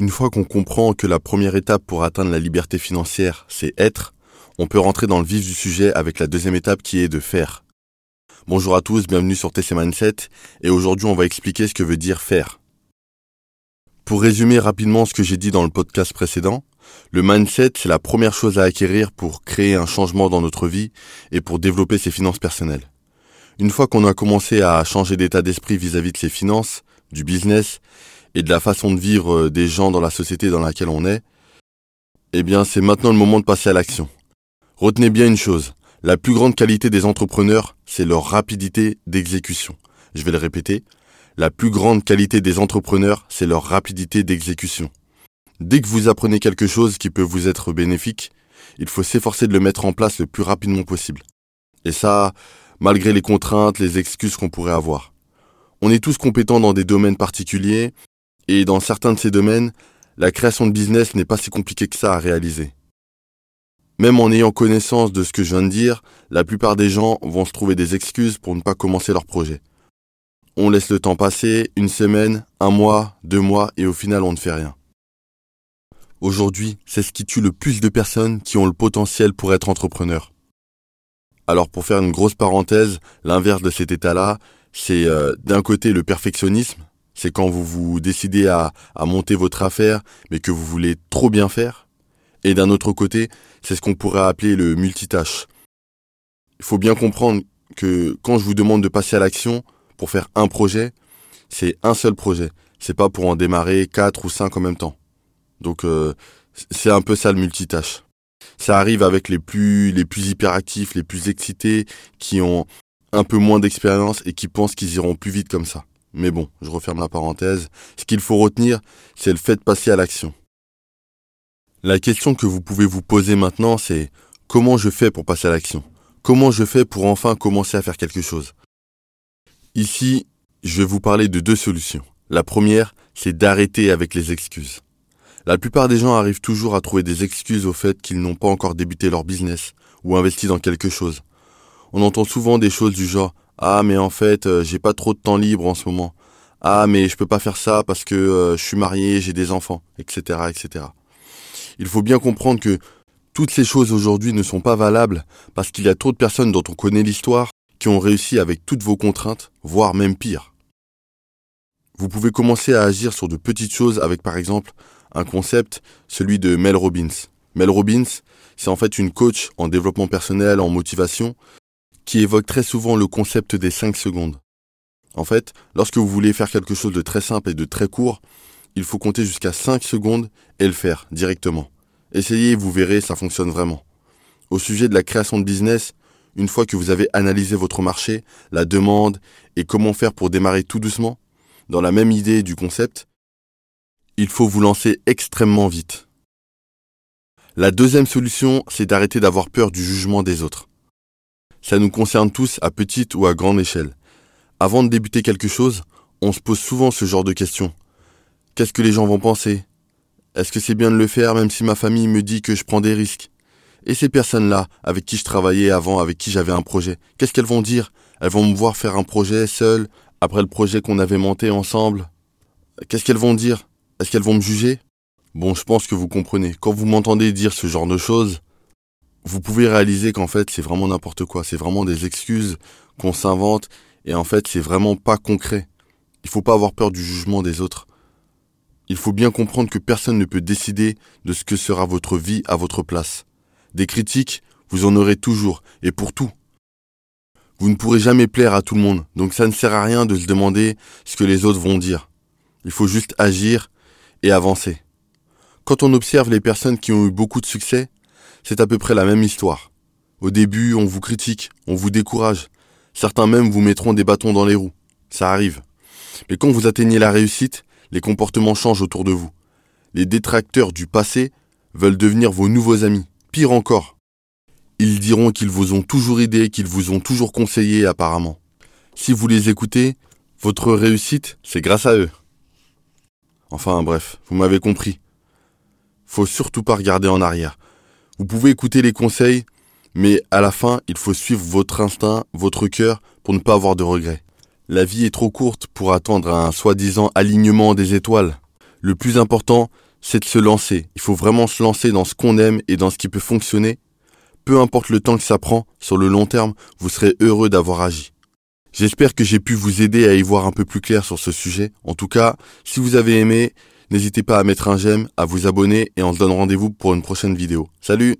Une fois qu'on comprend que la première étape pour atteindre la liberté financière, c'est être, on peut rentrer dans le vif du sujet avec la deuxième étape qui est de faire. Bonjour à tous, bienvenue sur TC Mindset, et aujourd'hui on va expliquer ce que veut dire faire. Pour résumer rapidement ce que j'ai dit dans le podcast précédent, le mindset c'est la première chose à acquérir pour créer un changement dans notre vie et pour développer ses finances personnelles. Une fois qu'on a commencé à changer d'état d'esprit vis-à-vis de ses finances, du business et de la façon de vivre euh, des gens dans la société dans laquelle on est, eh bien c'est maintenant le moment de passer à l'action. Retenez bien une chose, la plus grande qualité des entrepreneurs, c'est leur rapidité d'exécution. Je vais le répéter, la plus grande qualité des entrepreneurs, c'est leur rapidité d'exécution. Dès que vous apprenez quelque chose qui peut vous être bénéfique, il faut s'efforcer de le mettre en place le plus rapidement possible. Et ça, malgré les contraintes, les excuses qu'on pourrait avoir. On est tous compétents dans des domaines particuliers, et dans certains de ces domaines, la création de business n'est pas si compliquée que ça à réaliser. Même en ayant connaissance de ce que je viens de dire, la plupart des gens vont se trouver des excuses pour ne pas commencer leur projet. On laisse le temps passer, une semaine, un mois, deux mois, et au final on ne fait rien. Aujourd'hui, c'est ce qui tue le plus de personnes qui ont le potentiel pour être entrepreneurs. Alors pour faire une grosse parenthèse, l'inverse de cet état-là, c'est euh, d'un côté le perfectionnisme, c'est quand vous vous décidez à, monter votre affaire, mais que vous voulez trop bien faire. Et d'un autre côté, c'est ce qu'on pourrait appeler le multitâche. Il faut bien comprendre que quand je vous demande de passer à l'action pour faire un projet, c'est un seul projet. C'est pas pour en démarrer quatre ou cinq en même temps. Donc euh, c'est un peu ça le multitâche. Ça arrive avec les plus les plus hyperactifs, les plus excités, qui ont un peu moins d'expérience et qui pensent qu'ils iront plus vite comme ça. Mais bon, je referme la parenthèse. Ce qu'il faut retenir, c'est le fait de passer à l'action. La question que vous pouvez vous poser maintenant, c'est comment je fais pour passer à l'action? Comment je fais pour enfin commencer à faire quelque chose? Ici, je vais vous parler de deux solutions. La première, c'est d'arrêter avec les excuses. La plupart des gens arrivent toujours à trouver des excuses au fait qu'ils n'ont pas encore débuté leur business ou investi dans quelque chose. On entend souvent des choses du genre ah mais en fait euh, j'ai pas trop de temps libre en ce moment. Ah mais je peux pas faire ça parce que euh, je suis marié, j'ai des enfants, etc., etc. Il faut bien comprendre que toutes ces choses aujourd'hui ne sont pas valables parce qu'il y a trop de personnes dont on connaît l'histoire qui ont réussi avec toutes vos contraintes, voire même pire. Vous pouvez commencer à agir sur de petites choses avec par exemple un concept, celui de Mel Robbins. Mel Robbins, c'est en fait une coach en développement personnel, en motivation, qui évoque très souvent le concept des 5 secondes. En fait, lorsque vous voulez faire quelque chose de très simple et de très court, il faut compter jusqu'à 5 secondes et le faire directement. Essayez, vous verrez, ça fonctionne vraiment. Au sujet de la création de business, une fois que vous avez analysé votre marché, la demande et comment faire pour démarrer tout doucement, dans la même idée du concept, il faut vous lancer extrêmement vite. La deuxième solution, c'est d'arrêter d'avoir peur du jugement des autres. Ça nous concerne tous à petite ou à grande échelle. Avant de débuter quelque chose, on se pose souvent ce genre de questions. Qu'est-ce que les gens vont penser? Est-ce que c'est bien de le faire même si ma famille me dit que je prends des risques? Et ces personnes-là, avec qui je travaillais avant, avec qui j'avais un projet, qu'est-ce qu'elles vont dire? Elles vont me voir faire un projet seul, après le projet qu'on avait monté ensemble? Qu'est-ce qu'elles vont dire? Est-ce qu'elles vont me juger? Bon, je pense que vous comprenez. Quand vous m'entendez dire ce genre de choses, vous pouvez réaliser qu'en fait c'est vraiment n'importe quoi, c'est vraiment des excuses qu'on s'invente et en fait c'est vraiment pas concret. Il faut pas avoir peur du jugement des autres. Il faut bien comprendre que personne ne peut décider de ce que sera votre vie à votre place. Des critiques, vous en aurez toujours, et pour tout. Vous ne pourrez jamais plaire à tout le monde, donc ça ne sert à rien de se demander ce que les autres vont dire. Il faut juste agir et avancer. Quand on observe les personnes qui ont eu beaucoup de succès, c'est à peu près la même histoire. Au début, on vous critique, on vous décourage. Certains même vous mettront des bâtons dans les roues. Ça arrive. Mais quand vous atteignez la réussite, les comportements changent autour de vous. Les détracteurs du passé veulent devenir vos nouveaux amis. Pire encore. Ils diront qu'ils vous ont toujours aidé, qu'ils vous ont toujours conseillé apparemment. Si vous les écoutez, votre réussite, c'est grâce à eux. Enfin bref, vous m'avez compris. Faut surtout pas regarder en arrière. Vous pouvez écouter les conseils, mais à la fin, il faut suivre votre instinct, votre cœur, pour ne pas avoir de regrets. La vie est trop courte pour attendre un soi-disant alignement des étoiles. Le plus important, c'est de se lancer. Il faut vraiment se lancer dans ce qu'on aime et dans ce qui peut fonctionner. Peu importe le temps que ça prend, sur le long terme, vous serez heureux d'avoir agi. J'espère que j'ai pu vous aider à y voir un peu plus clair sur ce sujet. En tout cas, si vous avez aimé, n'hésitez pas à mettre un j'aime, à vous abonner et on se donne rendez-vous pour une prochaine vidéo. Salut